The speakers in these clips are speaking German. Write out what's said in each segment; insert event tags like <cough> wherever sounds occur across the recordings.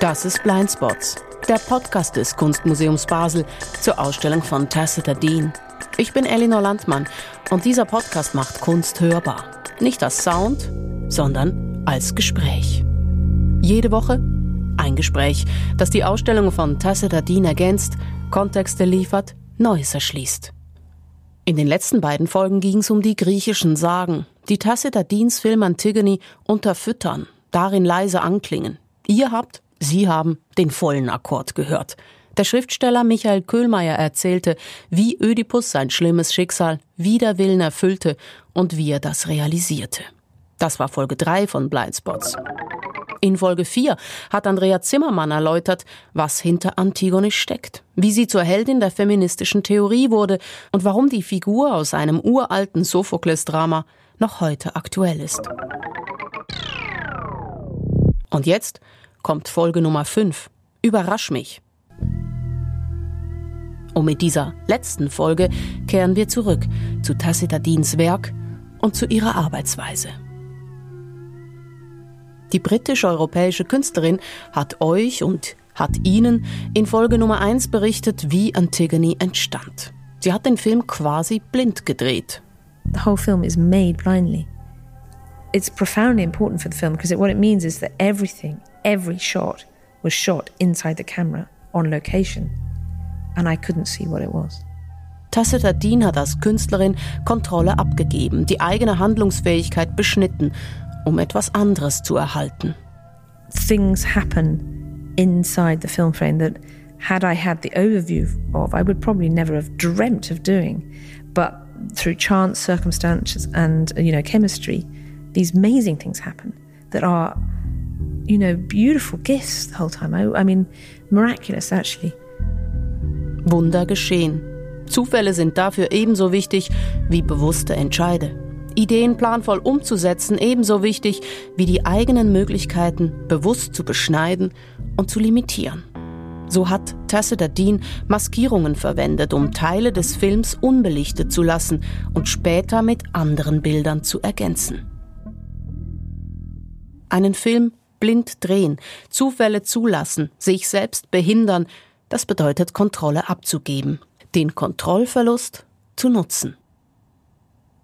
Das ist Blindspots, der Podcast des Kunstmuseums Basel zur Ausstellung von Tacita Dean. Ich bin Elinor Landmann und dieser Podcast macht Kunst hörbar. Nicht als Sound, sondern als Gespräch. Jede Woche ein Gespräch, das die Ausstellung von Tacita Dean ergänzt, Kontexte liefert, Neues erschließt. In den letzten beiden Folgen ging es um die griechischen Sagen, die Tacita Deans Film Antigone unterfüttern, darin leise anklingen. Ihr habt, Sie haben den vollen Akkord gehört. Der Schriftsteller Michael Köhlmeier erzählte, wie Ödipus sein schlimmes Schicksal wider Willen erfüllte und wie er das realisierte. Das war Folge 3 von Blindspots. In Folge 4 hat Andrea Zimmermann erläutert, was hinter Antigone steckt, wie sie zur Heldin der feministischen Theorie wurde und warum die Figur aus einem uralten Sophokles-Drama noch heute aktuell ist. Und jetzt kommt Folge Nummer 5. Überrasch mich. Und mit dieser letzten Folge kehren wir zurück zu Tacita Deans Werk und zu ihrer Arbeitsweise. Die britisch-europäische Künstlerin hat euch und hat Ihnen in Folge Nummer 1 berichtet, wie Antigone entstand. Sie hat den Film quasi blind gedreht. The whole film is made blindly. It's profoundly important for the film because what it means is that everything, every shot was shot inside the camera on location and I couldn't see what it was. Tacita Dean hat als Künstlerin Kontrolle abgegeben, die eigene Handlungsfähigkeit beschnitten um etwas anderes zu erhalten. Things happen inside the film frame that had I had the overview of, I would probably never have dreamt of doing. But through chance, circumstances, and you know chemistry, these amazing things happen that are, you know, beautiful gifts the whole time. I, I mean, miraculous actually. Wunder geschehen. Zufälle sind dafür ebenso wichtig wie bewusste Entscheide. Ideen planvoll umzusetzen ebenso wichtig wie die eigenen Möglichkeiten bewusst zu beschneiden und zu limitieren. So hat Dean Maskierungen verwendet, um Teile des Films unbelichtet zu lassen und später mit anderen Bildern zu ergänzen. Einen Film blind drehen, Zufälle zulassen, sich selbst behindern, das bedeutet Kontrolle abzugeben, den Kontrollverlust zu nutzen.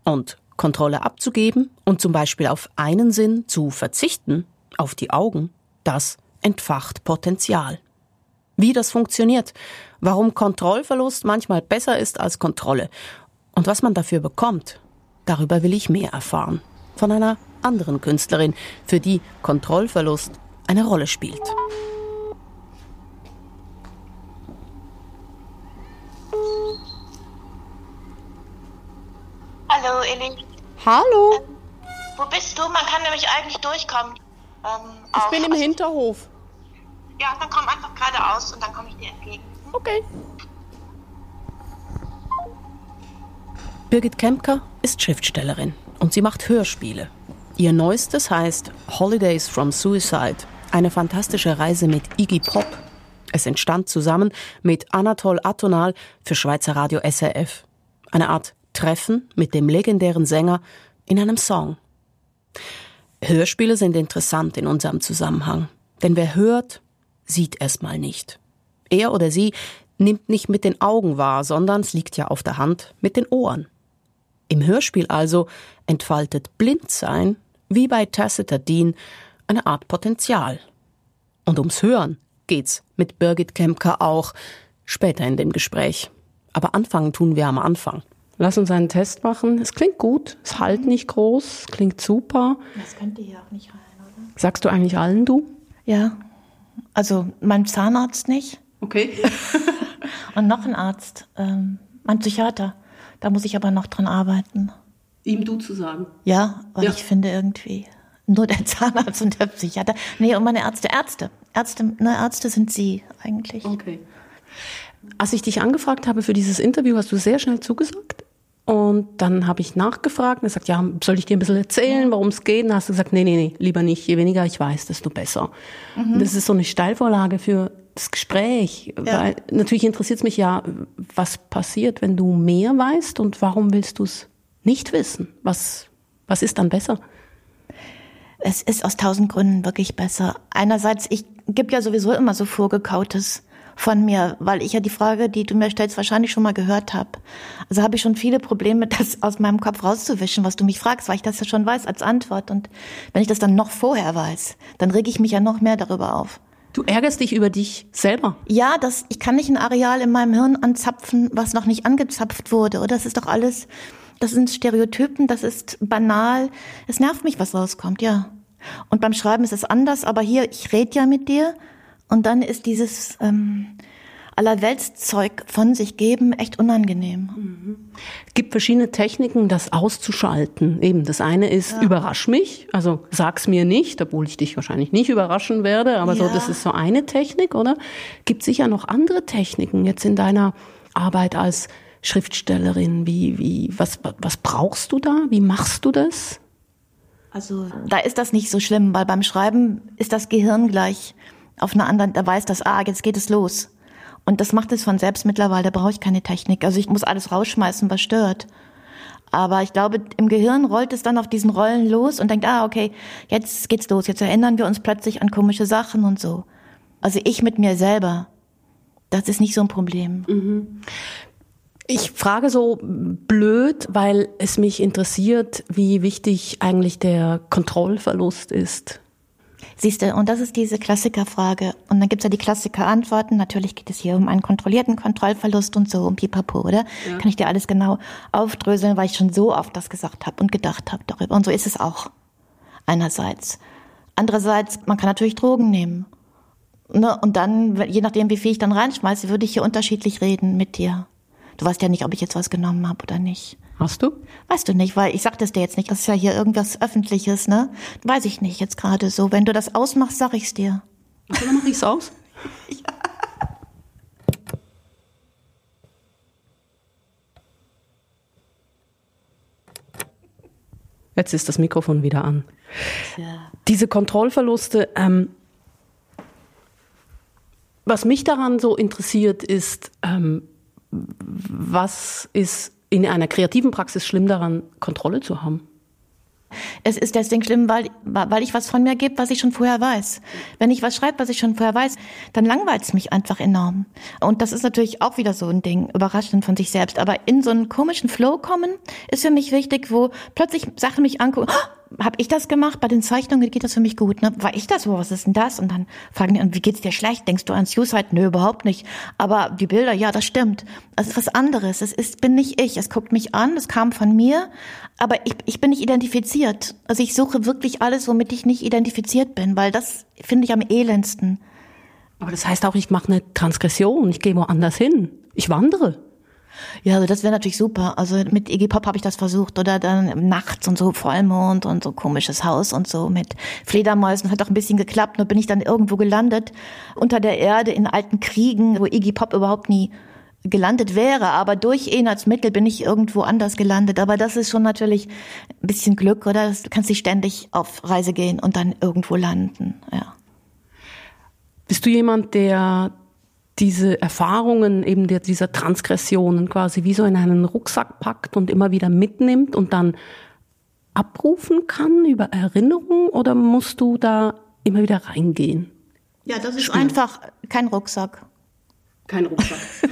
Und Kontrolle abzugeben und zum Beispiel auf einen Sinn zu verzichten, auf die Augen, das entfacht Potenzial. Wie das funktioniert, warum Kontrollverlust manchmal besser ist als Kontrolle und was man dafür bekommt, darüber will ich mehr erfahren. Von einer anderen Künstlerin, für die Kontrollverlust eine Rolle spielt. Hallo, Elli. Hallo. Wo bist du? Man kann nämlich eigentlich durchkommen. Ähm, ich bin im also, Hinterhof. Ja, dann komm einfach geradeaus und dann komme ich dir entgegen. Okay. Birgit Kempker ist Schriftstellerin und sie macht Hörspiele. Ihr neuestes heißt Holidays from Suicide, eine fantastische Reise mit Iggy Pop. Es entstand zusammen mit Anatol Atonal für Schweizer Radio SRF. Eine Art Treffen mit dem legendären Sänger in einem Song. Hörspiele sind interessant in unserem Zusammenhang, denn wer hört, sieht erstmal nicht. Er oder sie nimmt nicht mit den Augen wahr, sondern es liegt ja auf der Hand mit den Ohren. Im Hörspiel also entfaltet Blindsein, wie bei Tacita Dean, eine Art Potenzial. Und ums Hören geht's mit Birgit Kempker auch später in dem Gespräch. Aber anfangen tun wir am Anfang. Lass uns einen Test machen. Es klingt gut, es halt nicht groß, klingt super. Das könnte hier auch nicht rein, oder? Sagst du eigentlich allen du? Ja. Also mein Zahnarzt nicht. Okay. <laughs> Und noch ein Arzt, ähm, mein Psychiater. Da muss ich aber noch dran arbeiten. Ihm du zu sagen? Ja, weil ja. ich finde irgendwie nur der <laughs> Zahnarzt und der Psychiater. Nee, und meine Ärzte, Ärzte. Ärzte, ne, Ärzte sind sie eigentlich. Okay. Als ich dich angefragt habe für dieses Interview, hast du sehr schnell zugesagt. Und dann habe ich nachgefragt und gesagt, ja, soll ich dir ein bisschen erzählen, worum es geht? Und hast du gesagt, nee, nee, nee, lieber nicht. Je weniger ich weiß, desto besser. Mhm. Das ist so eine Steilvorlage für das Gespräch. Ja. Weil natürlich interessiert es mich ja, was passiert, wenn du mehr weißt und warum willst du es nicht wissen? Was, Was ist dann besser? Es ist aus tausend Gründen wirklich besser. Einerseits, ich gebe ja sowieso immer so vorgekautes von mir, weil ich ja die Frage, die du mir stellst, wahrscheinlich schon mal gehört habe. Also habe ich schon viele Probleme, <laughs> das aus meinem Kopf rauszuwischen, was du mich fragst, weil ich das ja schon weiß als Antwort. Und wenn ich das dann noch vorher weiß, dann rege ich mich ja noch mehr darüber auf. Du ärgerst dich über dich selber. Ja, das, ich kann nicht ein Areal in meinem Hirn anzapfen, was noch nicht angezapft wurde. Oder das ist doch alles, das sind Stereotypen, das ist banal. Es nervt mich, was rauskommt, ja. Und beim Schreiben ist es anders, aber hier, ich rede ja mit dir und dann ist dieses ähm, Allerweltszeug von sich geben echt unangenehm. Mhm. Gibt verschiedene Techniken, das auszuschalten. Eben, das eine ist, ja. überrasch mich, also sag's mir nicht, obwohl ich dich wahrscheinlich nicht überraschen werde, aber ja. so, das ist so eine Technik, oder? Gibt sicher noch andere Techniken jetzt in deiner Arbeit als Schriftstellerin? Wie, wie, was, was brauchst du da? Wie machst du das? Also, da ist das nicht so schlimm, weil beim Schreiben ist das Gehirn gleich auf einer anderen, da weiß das, ah, jetzt geht es los. Und das macht es von selbst mittlerweile, da brauche ich keine Technik. Also ich muss alles rausschmeißen, was stört. Aber ich glaube, im Gehirn rollt es dann auf diesen Rollen los und denkt, ah, okay, jetzt geht's los, jetzt erinnern wir uns plötzlich an komische Sachen und so. Also ich mit mir selber, das ist nicht so ein Problem. Mhm. Ich frage so blöd, weil es mich interessiert, wie wichtig eigentlich der Kontrollverlust ist. Siehst du, und das ist diese Klassikerfrage. Und dann gibt's ja die Klassikerantworten. Natürlich geht es hier um einen kontrollierten Kontrollverlust und so, um Pipapo, oder? Ja. Kann ich dir alles genau aufdröseln, weil ich schon so oft das gesagt habe und gedacht habe darüber. Und so ist es auch. Einerseits. Andererseits, man kann natürlich Drogen nehmen. Ne? Und dann, je nachdem, wie viel ich dann reinschmeiße, würde ich hier unterschiedlich reden mit dir. Du weißt ja nicht, ob ich jetzt was genommen habe oder nicht. Hast du? Weißt du nicht, weil ich sag das dir jetzt nicht. Das ist ja hier irgendwas Öffentliches, ne? Weiß ich nicht jetzt gerade so. Wenn du das ausmachst, sag ich's dir. Ach, dann mach ich's aus. <laughs> ja. Jetzt ist das Mikrofon wieder an. Ja. Diese Kontrollverluste, ähm, was mich daran so interessiert, ist, ähm, was ist in einer kreativen Praxis schlimm daran, Kontrolle zu haben? Es ist deswegen schlimm, weil, weil ich was von mir gebe, was ich schon vorher weiß. Wenn ich was schreibe, was ich schon vorher weiß, dann langweilt es mich einfach enorm. Und das ist natürlich auch wieder so ein Ding, überraschend von sich selbst. Aber in so einen komischen Flow kommen, ist für mich wichtig, wo plötzlich Sachen mich angucken, oh, habe ich das gemacht? Bei den Zeichnungen geht das für mich gut. Ne? War ich das? Wo, was ist denn das? Und dann fragen die, wie geht's dir schlecht? Denkst du an Suicide? Nö, überhaupt nicht. Aber die Bilder, ja, das stimmt. Das ist was anderes. Es ist, bin nicht ich. Es guckt mich an. Es kam von mir. Aber ich, ich bin nicht identifiziert. Also ich suche wirklich alles, womit ich nicht identifiziert bin, weil das finde ich am elendsten. Aber das heißt auch, ich mache eine Transgression. Ich gehe woanders hin. Ich wandere. Ja, also das wäre natürlich super. Also mit Iggy Pop habe ich das versucht oder dann nachts und so Vollmond und so komisches Haus und so mit Fledermäusen hat auch ein bisschen geklappt. Nur bin ich dann irgendwo gelandet unter der Erde in alten Kriegen, wo Iggy Pop überhaupt nie gelandet wäre, aber durch ihn als Mittel bin ich irgendwo anders gelandet. Aber das ist schon natürlich ein bisschen Glück, oder? Du kannst nicht ständig auf Reise gehen und dann irgendwo landen, ja. Bist du jemand, der diese Erfahrungen eben der, dieser Transgressionen quasi wie so in einen Rucksack packt und immer wieder mitnimmt und dann abrufen kann über Erinnerungen oder musst du da immer wieder reingehen? Ja, das ist Spiel. einfach kein Rucksack. Kein Rucksack. <laughs>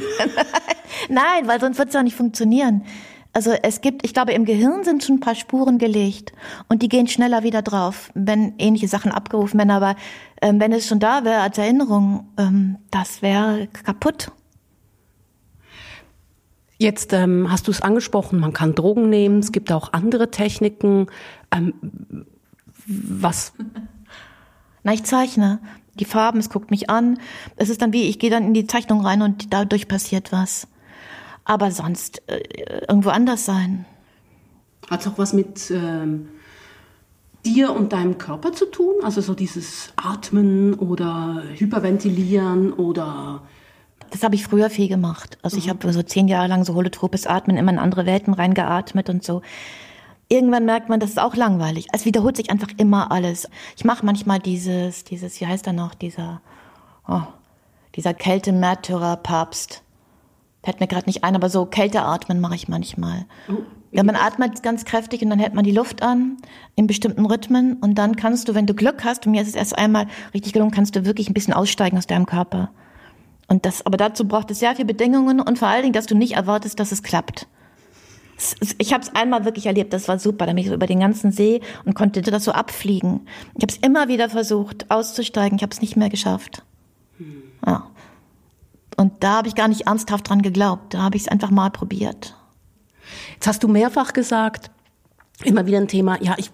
<laughs> Nein, weil sonst wird es ja nicht funktionieren. Also es gibt, ich glaube, im Gehirn sind schon ein paar Spuren gelegt und die gehen schneller wieder drauf, wenn ähnliche Sachen abgerufen werden. Aber ähm, wenn es schon da wäre als Erinnerung, ähm, das wäre kaputt. Jetzt ähm, hast du es angesprochen, man kann Drogen nehmen, es gibt auch andere Techniken. Ähm, was? <laughs> Na, ich zeichne. Die Farben, es guckt mich an. Es ist dann wie, ich gehe dann in die Zeichnung rein und dadurch passiert was aber sonst äh, irgendwo anders sein. Hat es auch was mit ähm, dir und deinem Körper zu tun? Also so dieses Atmen oder Hyperventilieren oder das habe ich früher viel gemacht. Also ich mhm. habe so zehn Jahre lang so holotropes Atmen immer in andere Welten reingeatmet und so. Irgendwann merkt man, das ist auch langweilig. Es wiederholt sich einfach immer alles. Ich mache manchmal dieses, dieses, wie heißt er noch, dieser, oh, dieser Kälte-Märtyrer-Papst. Fällt mir gerade nicht ein, aber so Kälteatmen mache ich manchmal. Oh, Ja, man atmet ganz kräftig und dann hält man die Luft an in bestimmten Rhythmen und dann kannst du, wenn du Glück hast, und mir ist es erst einmal richtig gelungen, kannst du wirklich ein bisschen aussteigen aus deinem Körper. Und das, aber dazu braucht es sehr viele Bedingungen und vor allen Dingen, dass du nicht erwartest, dass es klappt. Ich habe es einmal wirklich erlebt, das war super. Da bin ich so über den ganzen See und konnte das so abfliegen. Ich habe es immer wieder versucht, auszusteigen. Ich habe es nicht mehr geschafft. Ja. Und da habe ich gar nicht ernsthaft dran geglaubt. Da habe ich es einfach mal probiert. Jetzt hast du mehrfach gesagt, immer wieder ein Thema, ja, ich,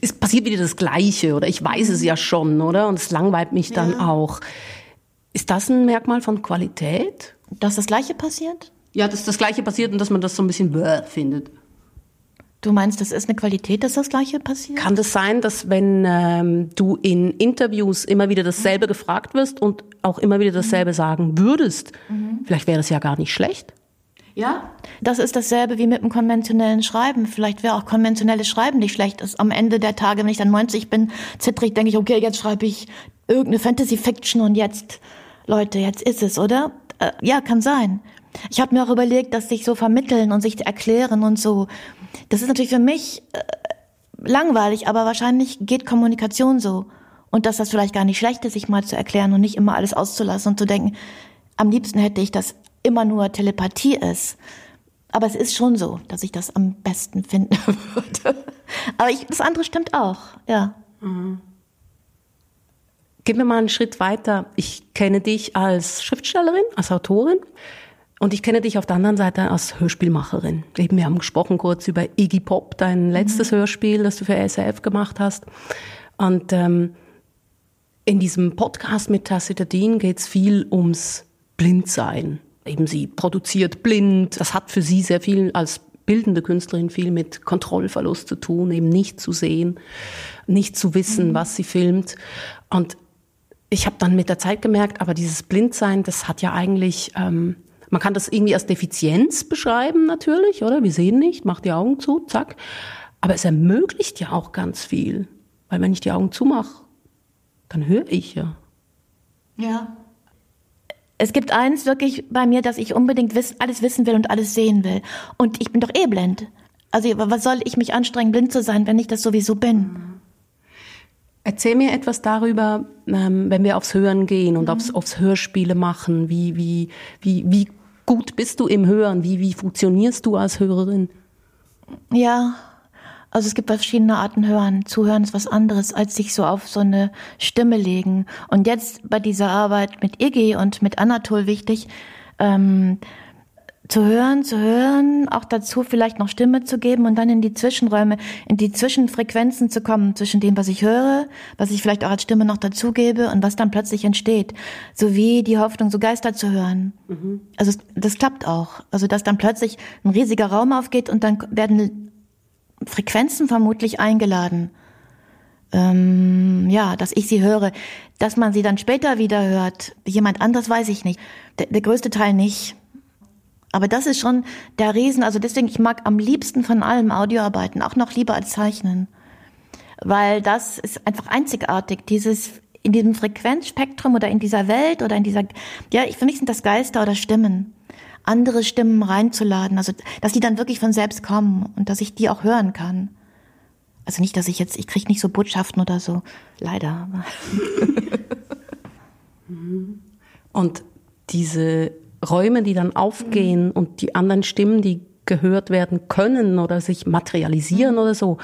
es passiert wieder das Gleiche oder ich weiß es ja schon, oder? Und es langweilt mich dann Ja. auch. Ist das ein Merkmal von Qualität? Dass das Gleiche passiert? Ja, dass das Gleiche passiert und dass man das so ein bisschen findet. Du meinst, das ist eine Qualität, dass das Gleiche passiert? Kann das sein, dass wenn ähm, du in Interviews immer wieder dasselbe gefragt wirst und auch immer wieder dasselbe sagen würdest, vielleicht wäre das ja gar nicht schlecht? Ja. Das ist dasselbe wie mit dem konventionellen Schreiben. Vielleicht wäre auch konventionelles Schreiben nicht schlecht. Ist am Ende der Tage, wenn ich dann 90 bin, zittrig, denke ich, okay, jetzt schreibe ich irgendeine Fantasy-Fiction und jetzt, Leute, jetzt ist es, oder? Äh, ja, kann sein. Ich habe mir auch überlegt, dass sich so vermitteln und sich erklären und so. Das ist natürlich für mich äh, langweilig, aber wahrscheinlich geht Kommunikation so. Und dass das vielleicht gar nicht schlecht ist, sich mal zu erklären und nicht immer alles auszulassen und zu denken, am liebsten hätte ich, dass immer nur Telepathie ist. Aber es ist schon so, dass ich das am besten finden <laughs> würde. Aber ich, das andere stimmt auch, ja. Gehen wir mal einen Schritt weiter. Ich kenne dich als Schriftstellerin, als Autorin und ich kenne dich auf der anderen Seite als Hörspielmacherin. Eben, wir haben gesprochen kurz über Iggy Pop, dein letztes Hörspiel, das du für SRF gemacht hast. Und ähm, in diesem Podcast mit Tacita Dean geht es viel ums Blindsein. Eben sie produziert blind. Das hat für sie sehr viel als bildende Künstlerin viel mit Kontrollverlust zu tun, eben nicht zu sehen, nicht zu wissen, was sie filmt. Und ich habe dann mit der Zeit gemerkt, aber dieses Blindsein, das hat ja eigentlich, ähm, man kann das irgendwie als Defizienz beschreiben natürlich, oder? Wir sehen nicht, mach die Augen zu, zack. Aber es ermöglicht ja auch ganz viel, weil wenn ich die Augen zumache, dann höre ich ja. Ja. Es gibt eins wirklich bei mir, dass ich unbedingt wiss, alles wissen will und alles sehen will. Und ich bin doch eh blind. Also was soll ich mich anstrengen, blind zu sein, wenn ich das sowieso bin? Erzähl mir etwas darüber, ähm, wenn wir aufs Hören gehen und aufs, aufs Hörspiele machen. Wie, wie, wie, wie gut bist du im Hören? Wie, wie funktionierst du als Hörerin? Ja, also es gibt verschiedene Arten hören. Zuhören ist was anderes, als sich so auf so eine Stimme legen. Und jetzt bei dieser Arbeit mit Iggy und mit Anatol wichtig, ähm, zu hören, zu hören, auch dazu vielleicht noch Stimme zu geben und dann in die Zwischenräume, in die Zwischenfrequenzen zu kommen, zwischen dem, was ich höre, was ich vielleicht auch als Stimme noch dazugebe und was dann plötzlich entsteht. Sowie die Hoffnung, so Geister zu hören. Also es, das klappt auch. Also dass dann plötzlich ein riesiger Raum aufgeht und dann werden Frequenzen vermutlich eingeladen. Ähm, ja, dass ich sie höre. Dass man sie dann später wieder hört, jemand anders weiß ich nicht. Der, der größte Teil nicht. Aber das ist schon der Riesen, also deswegen, ich mag am liebsten von allem Audioarbeiten, auch noch lieber als Zeichnen. Weil das ist einfach einzigartig, dieses in diesem Frequenzspektrum oder in dieser Welt oder in dieser, ja, ich, für mich sind das Geister oder Stimmen. Andere Stimmen reinzuladen, also dass die dann wirklich von selbst kommen und dass ich die auch hören kann. Also nicht, dass ich jetzt, ich kriege nicht so Botschaften oder so, leider. <laughs> Und diese Räume, die dann aufgehen und die anderen Stimmen, die gehört werden können oder sich materialisieren oder so.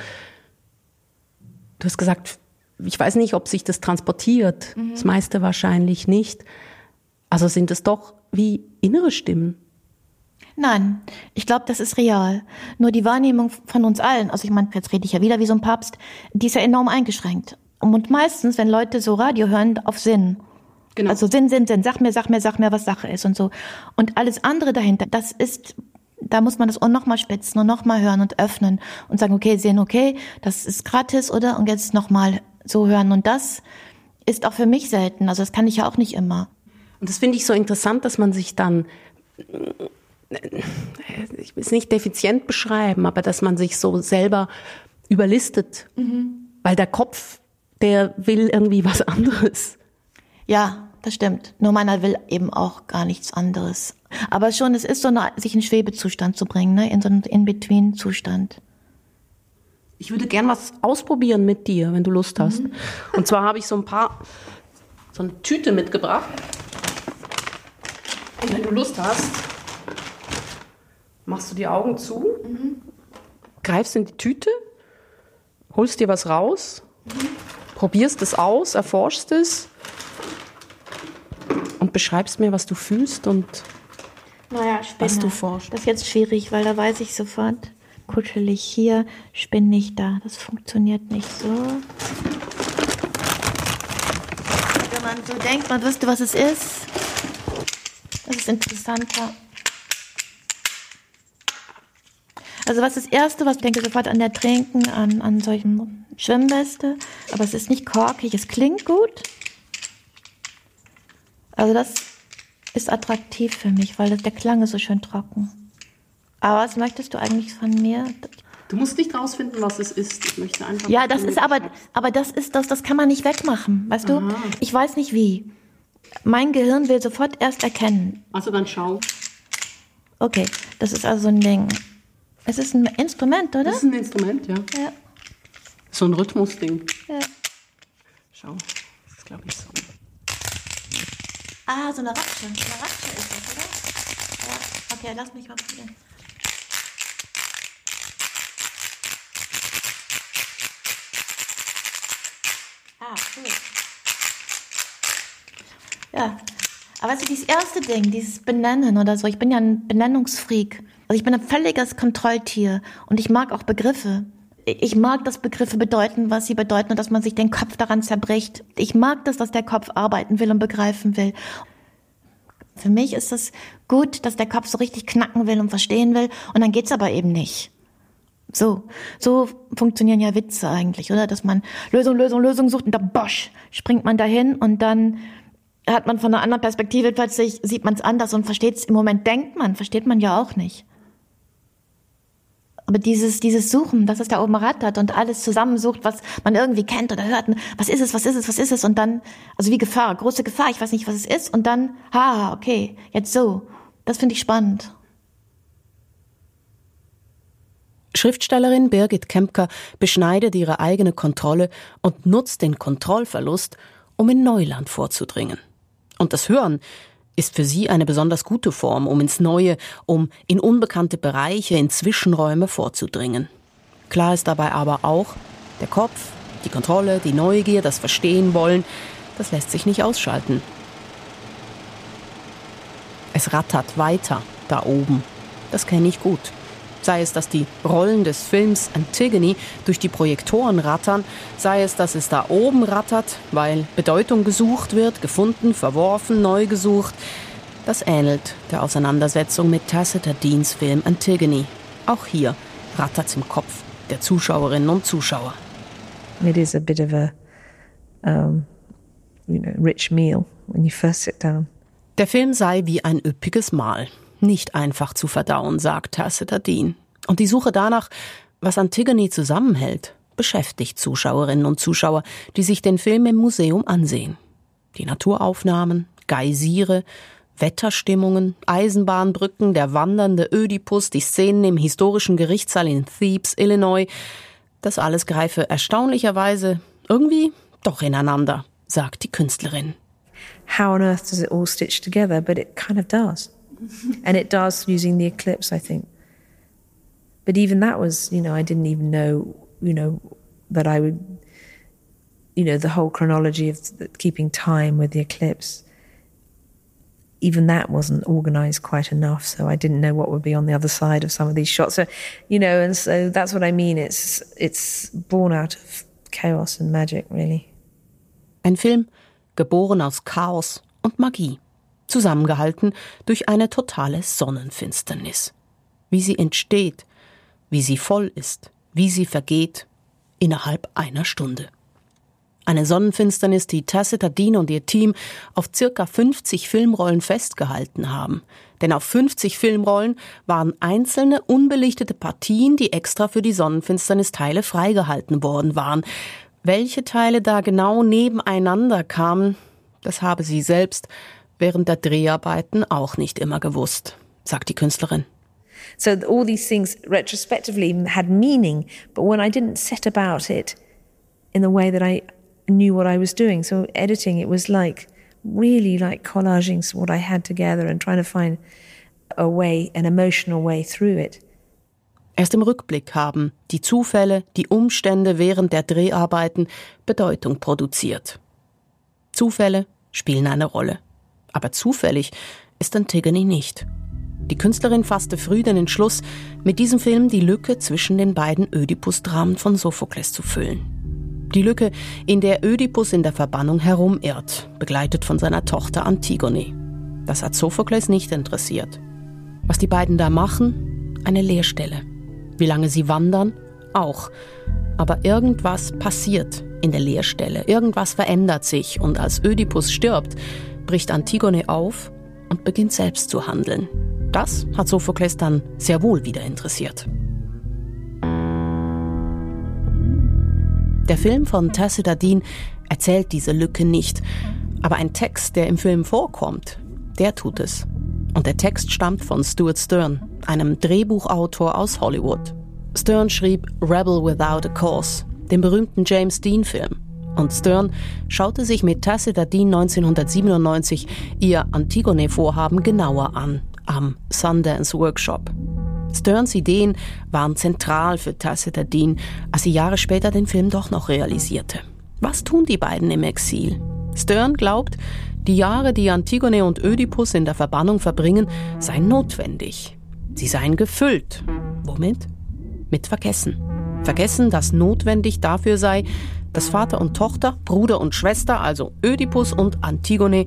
Du hast gesagt, ich weiß nicht, ob sich das transportiert. Das meiste wahrscheinlich nicht. Also sind es doch wie innere Stimmen. Nein, ich glaube, das ist real. Nur die Wahrnehmung von uns allen, also ich meine, jetzt rede ich ja wieder wie so ein Papst, die ist ja enorm eingeschränkt. Und meistens, wenn Leute so Radio hören, auf Sinn. Genau. Also Sinn, Sinn, Sinn, sag mir, sag mir, sag mir, was Sache ist und so. Und alles andere dahinter, das ist, da muss man das auch nochmal spitzen und nochmal hören und öffnen und sagen, okay, sehen, okay, das ist gratis, oder? Und jetzt nochmal so hören. Und das ist auch für mich selten. Also das kann ich ja auch nicht immer. Und das finde ich so interessant, dass man sich dann, ich will es nicht defizient beschreiben, aber dass man sich so selber überlistet. Weil der Kopf, der will irgendwie was anderes. Ja, das stimmt. Nur meiner will eben auch gar nichts anderes. Aber schon, es ist so, eine, sich in Schwebezustand zu bringen, ne? in so einen In-Between-Zustand. Ich würde gern was ausprobieren mit dir, wenn du Lust hast. Mhm. Und zwar habe ich so ein paar, so eine Tüte mitgebracht. Und wenn du Lust hast, machst du die Augen zu, mhm. greifst in die Tüte, holst dir was raus, mhm. probierst es aus, erforschst es und beschreibst mir, was du fühlst und naja, was du forschst. Das ist jetzt schwierig, weil da weiß ich sofort kuschelig hier, spinn nicht da. Das funktioniert nicht so. Wenn man so denkt, man wüsste, was es ist, das ist interessanter. Also was das Erste, was ich denke sofort an der Trinken, an, an solchen Schwimmweste, aber es ist nicht korkig, es klingt gut. Also das ist attraktiv für mich, weil der Klang ist so schön trocken. Aber was möchtest du eigentlich von mir? Du musst nicht rausfinden, was es ist. Ich möchte einfach. Ja, das ist aber, aber das ist das, das kann man nicht wegmachen, weißt Aha. du? Ich weiß nicht wie. Mein Gehirn will sofort erst erkennen. Also dann schau. Okay, das ist also ein Ding. Es ist ein Instrument, oder? Das ist ein Instrument, ja. Ja. So ein Rhythmusding. Ja. Schau, das ist glaube ich so. Ah, so eine Ratsche. Eine Ratsche ist das, oder? Ja. Okay, lass mich mal probieren. Ah, cool. Ja. Aber du, dieses erste Ding, dieses Benennen oder so, ich bin ja ein Benennungsfreak. Also ich bin ein völliges Kontrolltier und ich mag auch Begriffe. Ich mag, dass Begriffe bedeuten, was sie bedeuten und dass man sich den Kopf daran zerbricht. Ich mag das, dass der Kopf arbeiten will und begreifen will. Für mich ist es gut, dass der Kopf so richtig knacken will und verstehen will und dann geht's aber eben nicht. So, so funktionieren ja Witze eigentlich, oder? Dass man Lösung, Lösung, Lösung sucht und dann bosch, springt man dahin und dann hat man von einer anderen Perspektive plötzlich, sieht man es anders und versteht es. Im Moment denkt man, versteht man ja auch nicht. Aber dieses, dieses Suchen, dass es da oben rattert und alles zusammensucht, was man irgendwie kennt oder hört, was ist es, was ist es, was ist es und dann, also wie Gefahr, große Gefahr, ich weiß nicht, was es ist und dann, ha, okay, jetzt so. Das finde ich spannend. Schriftstellerin Birgit Kempker beschneidet ihre eigene Kontrolle und nutzt den Kontrollverlust, um in Neuland vorzudringen. Und das Hören ist für sie eine besonders gute Form, um ins Neue, um in unbekannte Bereiche, in Zwischenräume vorzudringen. Klar ist dabei aber auch, der Kopf, die Kontrolle, die Neugier, das Verstehen wollen, das lässt sich nicht ausschalten. Es rattert weiter da oben. Das kenne ich gut sei es, dass die Rollen des Films Antigone durch die Projektoren rattern, sei es, dass es da oben rattert, weil Bedeutung gesucht wird, gefunden, verworfen, neu gesucht. Das ähnelt der Auseinandersetzung mit Tacitus Deans Film Antigone. Auch hier rattert's im Kopf der Zuschauerinnen und Zuschauer. It is a bit of a um, you know, rich meal when you first sit down. Der Film sei wie ein üppiges Mahl nicht einfach zu verdauen, sagt Dean. Und die Suche danach, was Antigone zusammenhält, beschäftigt Zuschauerinnen und Zuschauer, die sich den Film im Museum ansehen. Die Naturaufnahmen, Geysire, Wetterstimmungen, Eisenbahnbrücken, der wandernde Ödipus, die Szenen im historischen Gerichtssaal in Thebes, Illinois, das alles greife erstaunlicherweise irgendwie doch ineinander, sagt die Künstlerin. How on earth does it all stitch together? But it kind of does. And it does using the eclipse, I think. But even that was, you know, I didn't even know, you know, that I would, you know, the whole chronology of keeping time with the eclipse. Even that wasn't organized quite enough, so I didn't know what would be on the other side of some of these shots. So, you know, and so that's what I mean. It's it's born out of chaos and magic, really. Ein Film geboren aus Chaos und Magie. Zusammengehalten durch eine totale Sonnenfinsternis. Wie sie entsteht, wie sie voll ist, wie sie vergeht, innerhalb einer Stunde. Eine Sonnenfinsternis, die Tacitadine und ihr Team auf circa 50 Filmrollen festgehalten haben. Denn auf 50 Filmrollen waren einzelne unbelichtete Partien, die extra für die Sonnenfinsternis-Teile freigehalten worden waren. Welche Teile da genau nebeneinander kamen, das habe sie selbst während der Dreharbeiten auch nicht immer gewusst, sagt die Künstlerin. So all these things retrospectively had meaning, but when I didn't set about it in the way that I knew what I was doing, so editing it was like really like collaging what I had together and trying to find a way, an emotional way through it. Erst im Rückblick haben die Zufälle, die Umstände während der Dreharbeiten Bedeutung produziert. Zufälle spielen eine Rolle. Aber zufällig ist Antigone nicht. Die Künstlerin fasste früh den Entschluss, mit diesem Film die Lücke zwischen den beiden Ödipus-Dramen von Sophokles zu füllen. Die Lücke, in der Ödipus in der Verbannung herumirrt, begleitet von seiner Tochter Antigone. Das hat Sophokles nicht interessiert. Was die beiden da machen? Eine Leerstelle. Wie lange sie wandern? Auch. Aber irgendwas passiert in der Leerstelle. Irgendwas verändert sich und als Ödipus stirbt, bricht Antigone auf und beginnt selbst zu handeln. Das hat Sophokles dann sehr wohl wieder interessiert. Der Film von Tacita Dean erzählt diese Lücke nicht, aber ein Text, der im Film vorkommt, der tut es. Und der Text stammt von Stuart Stern, einem Drehbuchautor aus Hollywood. Stern schrieb Rebel Without a Cause, den berühmten James Dean-Film. Und Stern schaute sich mit Tacita Dean 1997 ihr Antigone-Vorhaben genauer an am Sundance Workshop. Sterns Ideen waren zentral für Tacita Dean, als sie Jahre später den Film doch noch realisierte. Was tun die beiden im Exil? Stern glaubt, die Jahre, die Antigone und Ödipus in der Verbannung verbringen, seien notwendig. Sie seien gefüllt. Womit? Mit Vergessen. Vergessen, das notwendig dafür sei, dass Vater und Tochter, Bruder und Schwester, also Ödipus und Antigone,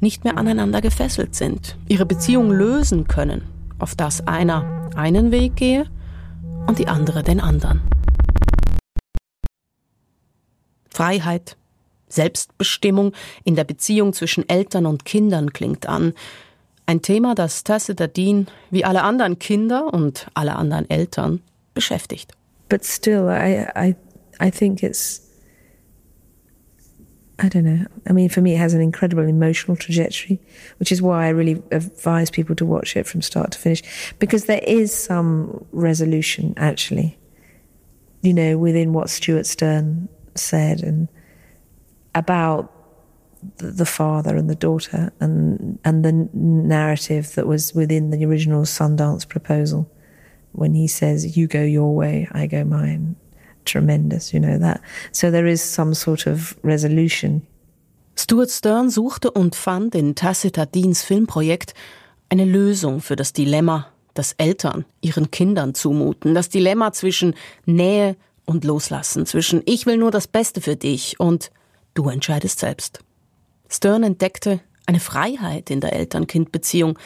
nicht mehr aneinander gefesselt sind, ihre Beziehung lösen können, auf das einer einen Weg gehe und die andere den anderen. Freiheit, Selbstbestimmung in der Beziehung zwischen Eltern und Kindern klingt an. Ein Thema, das Tacita Dean wie alle anderen Kinder und alle anderen Eltern beschäftigt. But still, I, I, I think it's I don't know. I mean, for me, it has an incredible emotional trajectory, which is why I really advise people to watch it from start to finish, because there is some resolution, actually, you know, within what Stuart Stern said and about the father and the daughter and and the narrative that was within the original Sundance proposal when he says you go your way I go mine tremendous, you know that. So there is some sort of resolution. Stuart Stern suchte und fand in Tacita Deans Filmprojekt eine Lösung für das Dilemma, das Eltern ihren Kindern zumuten, das Dilemma zwischen Nähe und Loslassen, zwischen ich will nur das Beste für dich und du entscheidest selbst. Stern entdeckte eine Freiheit in der Eltern-Kind-Beziehung,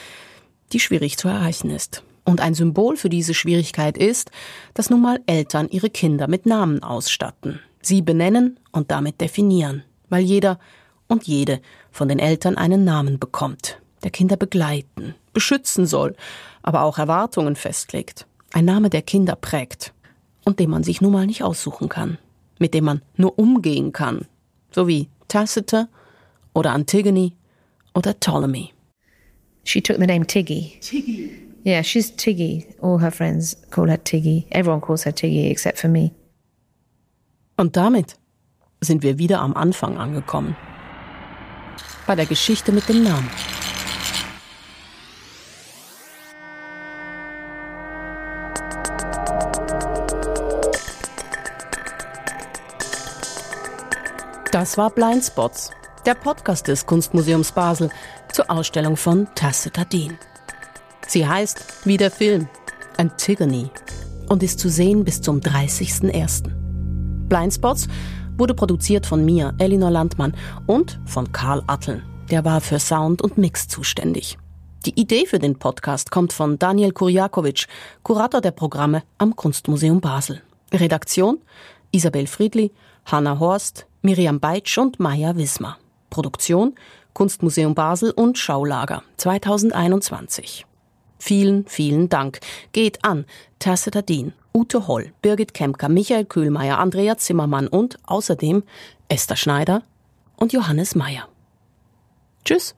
die schwierig zu erreichen ist. Und ein Symbol für diese Schwierigkeit ist, dass nun mal Eltern ihre Kinder mit Namen ausstatten, sie benennen und damit definieren, weil jeder und jede von den Eltern einen Namen bekommt, der Kinder begleiten, beschützen soll, aber auch Erwartungen festlegt. Ein Name, der Kinder prägt und den man sich nun mal nicht aussuchen kann, mit dem man nur umgehen kann, so wie Tacitus oder Antigone oder Ptolemy. She took the name Tiggy. Tiggy. Yeah, she's Tiggy. All her friends call her Tiggy. Everyone calls her Tiggy except for me. Und damit sind wir wieder am Anfang angekommen. Bei der Geschichte mit dem Namen. Das war Blindspots, der Podcast des Kunstmuseums Basel zur Ausstellung von Tacita Dean. Sie heißt wie der Film Antigone und ist zu sehen bis zum 30.01. Blindspots wurde produziert von mir, Elinor Landmann, und von Karl Atteln. Der war für Sound und Mix zuständig. Die Idee für den Podcast kommt von Daniel Kurjakovic, Kurator der Programme am Kunstmuseum Basel. Redaktion Isabel Friedli, Hanna Horst, Miriam Beitsch und Maya Wismar. Produktion Kunstmuseum Basel und Schaulager 2021. Vielen, vielen Dank. Geht an Tacita Dean, Ute Holl, Birgit Kemker, Michael Kühlmeier, Andrea Zimmermann und außerdem Esther Schneider und Johannes Meyer. Tschüss.